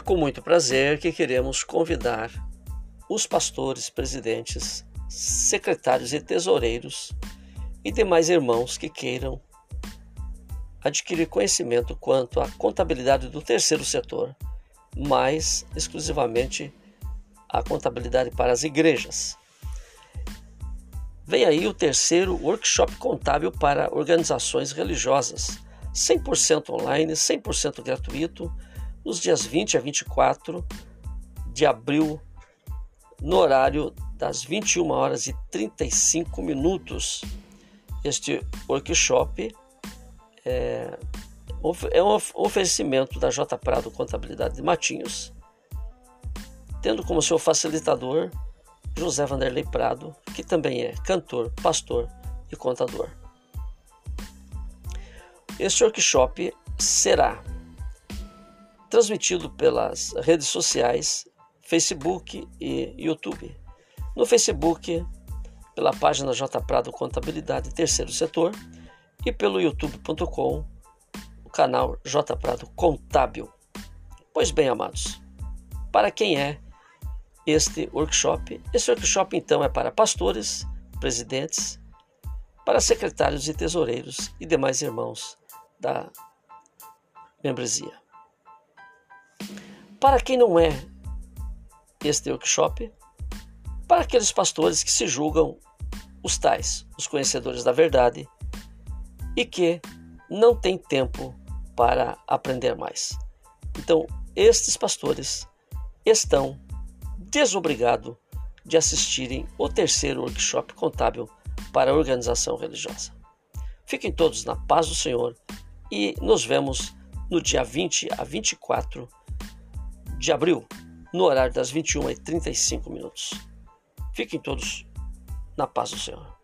com muito prazer que queremos convidar os pastores, presidentes, secretários e tesoureiros e demais irmãos que queiram adquirir conhecimento quanto à contabilidade do terceiro setor, mais exclusivamente a contabilidade para as igrejas. Vem aí o terceiro workshop contábil para organizações religiosas, 100% online, 100% gratuito, nos dias 20 a 24 de abril, no horário das 21 horas e 35 minutos. Este workshop é, é um oferecimento da J Prado Contabilidade de Matinhos, tendo como seu facilitador José Vanderlei Prado, que também é cantor, pastor e contador. Este workshop será transmitido pelas redes sociais Facebook e YouTube. No Facebook, pela página J Prado Contabilidade Terceiro Setor e pelo youtube.com, o canal J Prado Contábil. Pois bem, amados, para quem é este workshop? Este workshop então é para pastores, presidentes, para secretários e tesoureiros e demais irmãos da membresia. Para quem não é este workshop, para aqueles pastores que se julgam os tais, os conhecedores da verdade e que não têm tempo para aprender mais. Então, estes pastores estão desobrigados de assistirem o terceiro workshop contábil para a organização religiosa. Fiquem todos na paz do Senhor e nos vemos no dia 20 a 24 de abril, no horário das 21h35 minutos. Fiquem todos na paz do Senhor.